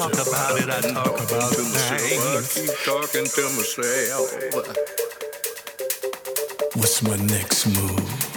talk about it, I talk about it. I keep talking to myself. What's my next move?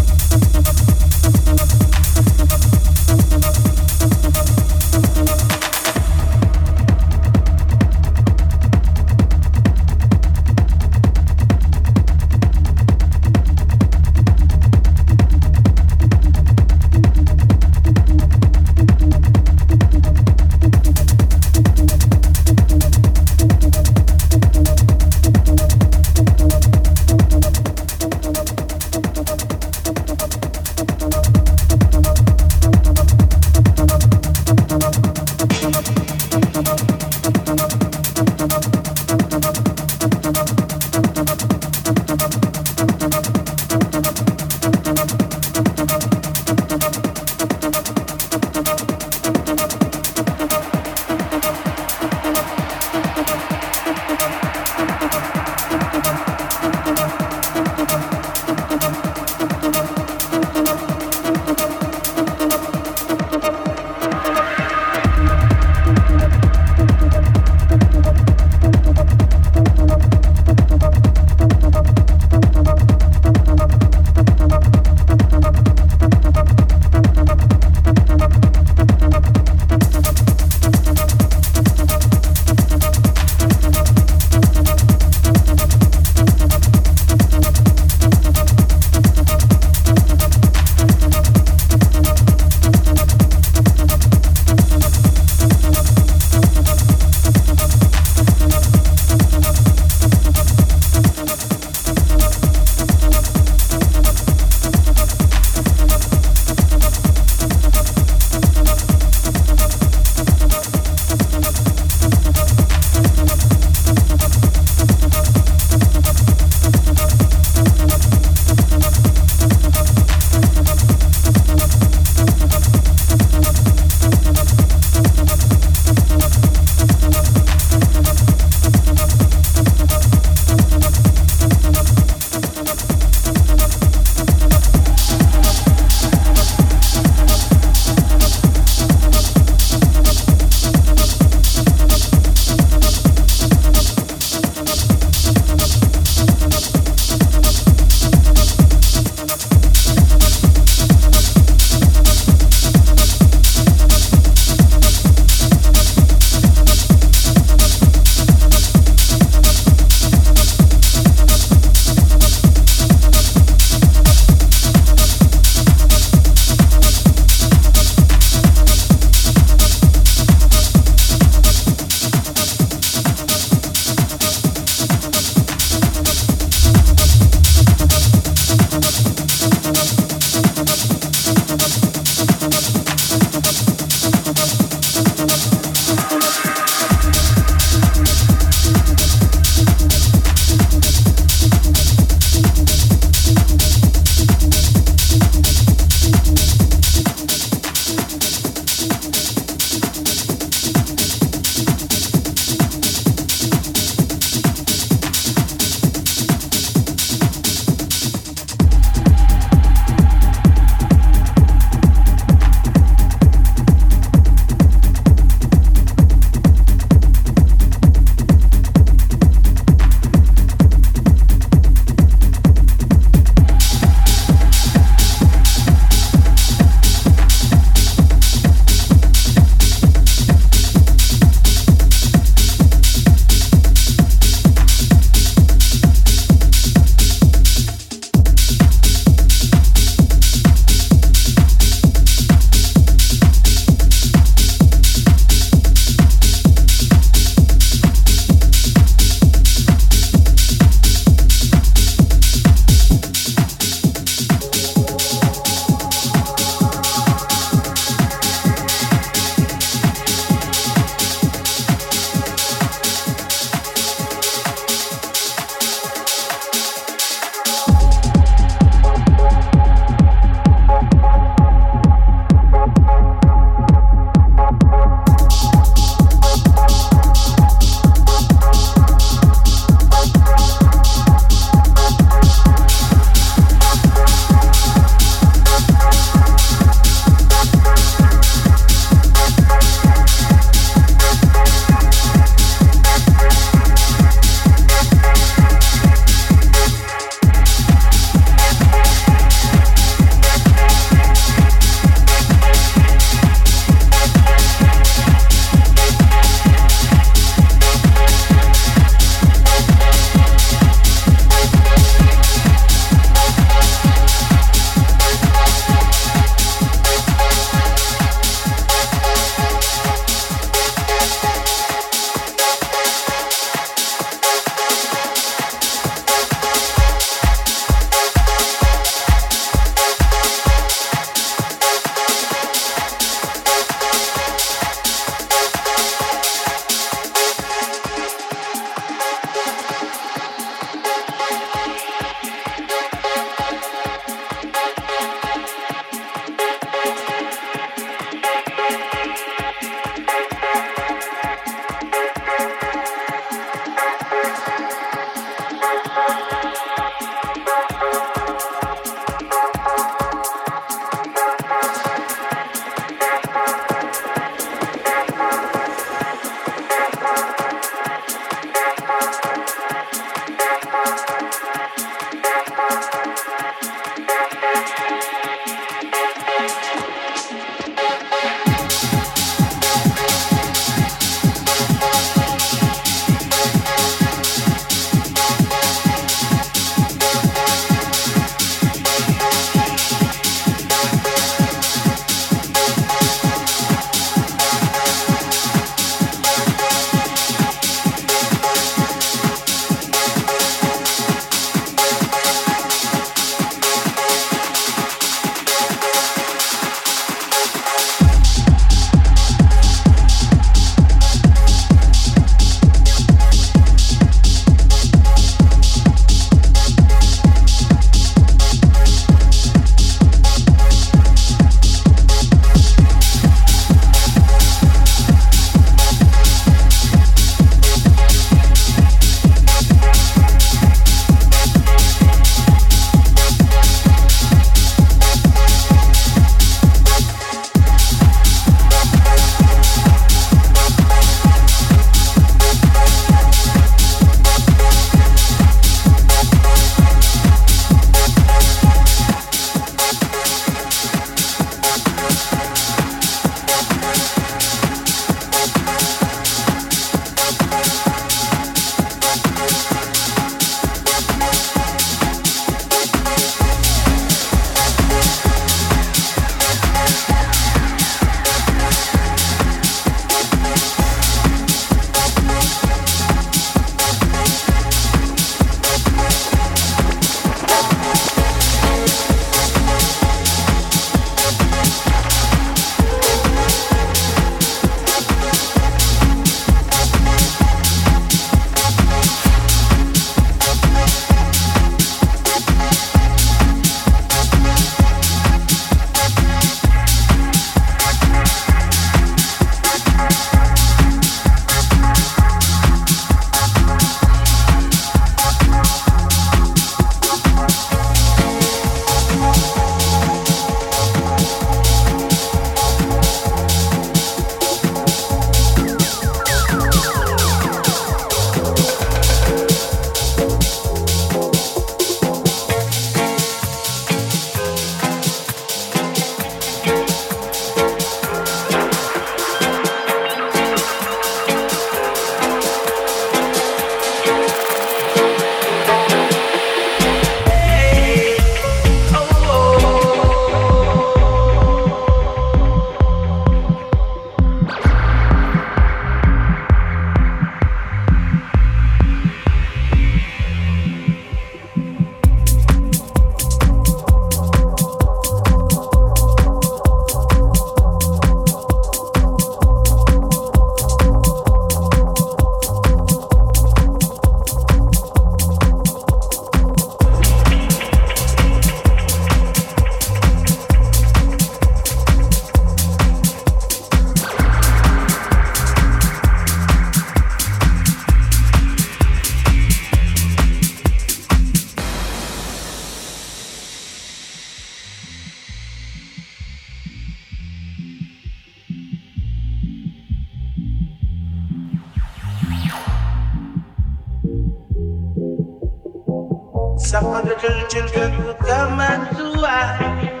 psychological children who come and to oh, I.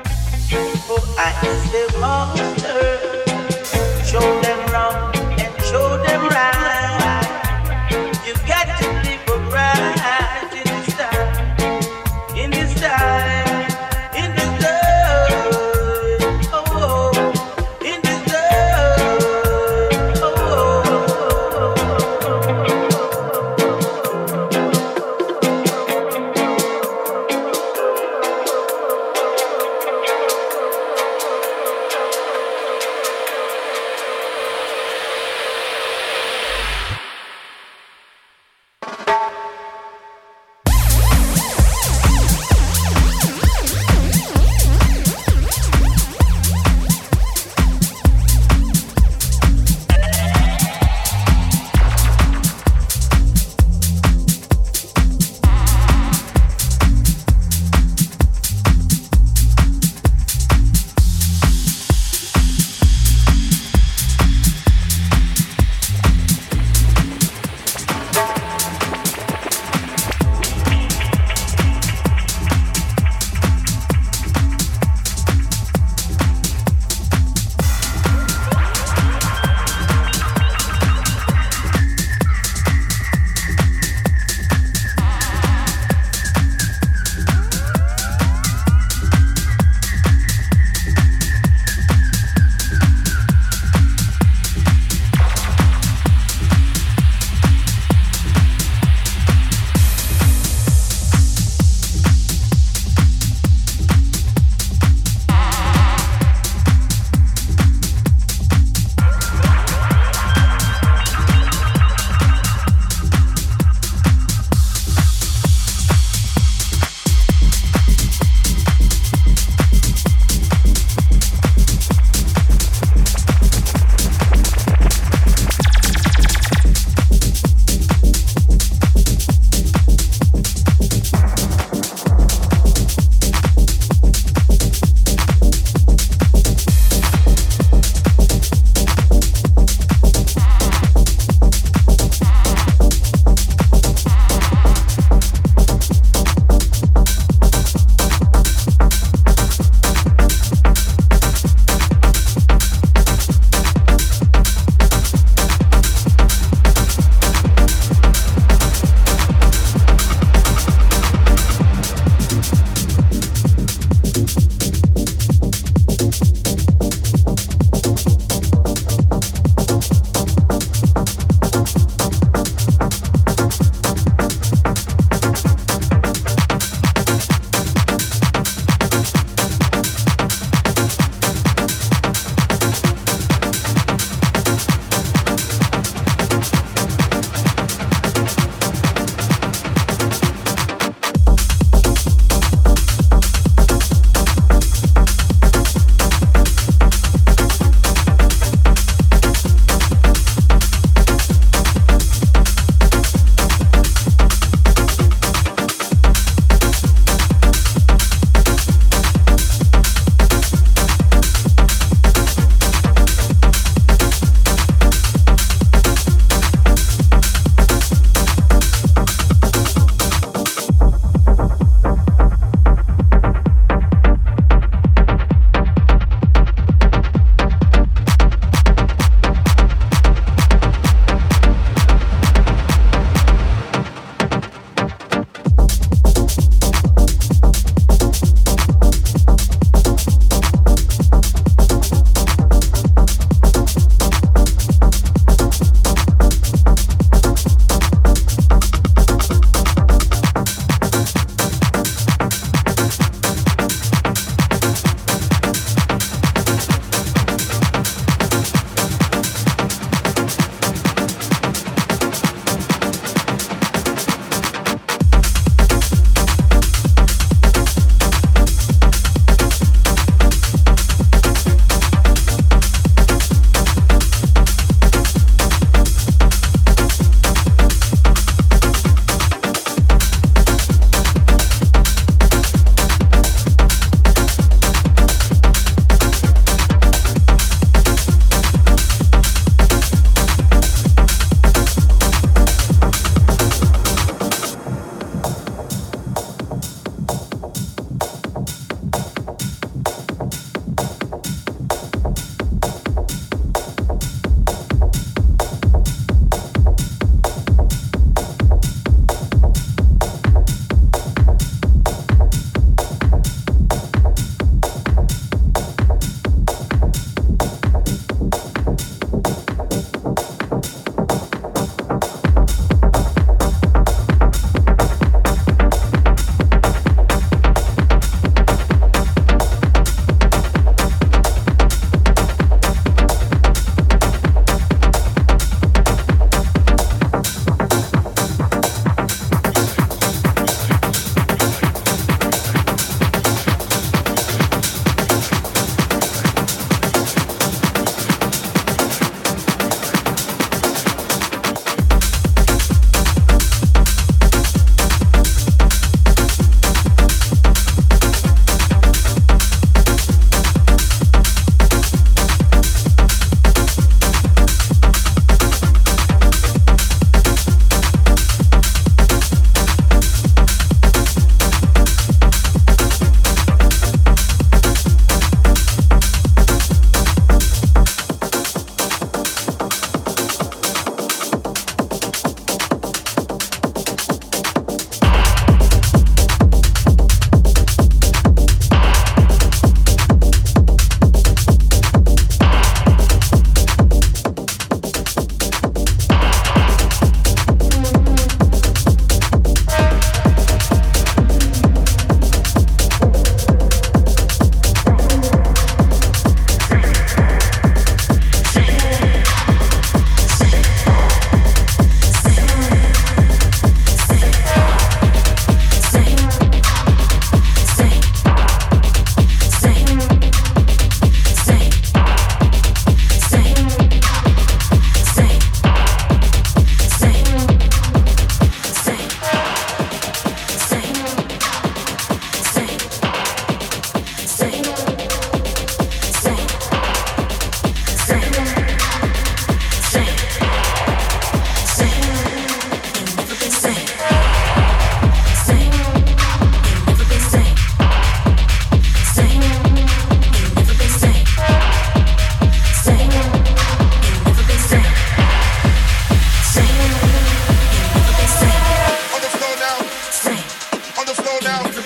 for I am the monster.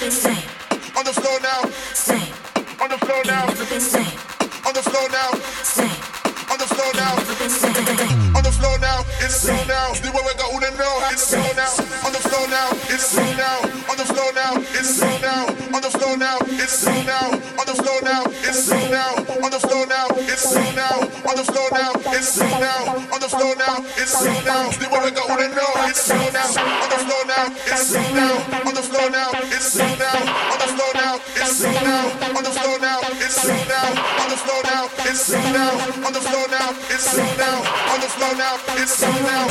On the floor now. Same. On the floor now. Same. On the floor now. Same now, it's so now. The way we got wanna know how it's so now. On the floor now, it's so now. On the floor now, it's so now. On the floor now, it's so now. On the floor now, it's so now. On the floor now, it's so now. On the floor now, it's so now. On the floor now, it's so now. The way we got wanna know how it's so now. On the floor now, it's so now. On the floor now, it's so now. On the floor now, it's so now. On the floor now, it's so now. On the floor now, it's so now. On the floor now, it's so now. On the floor now, it's so now.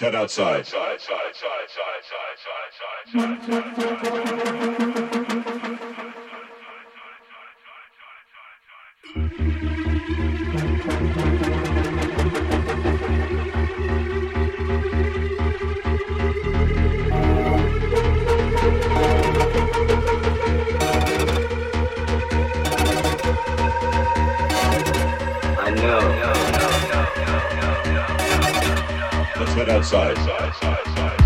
Head outside. Let's head outside.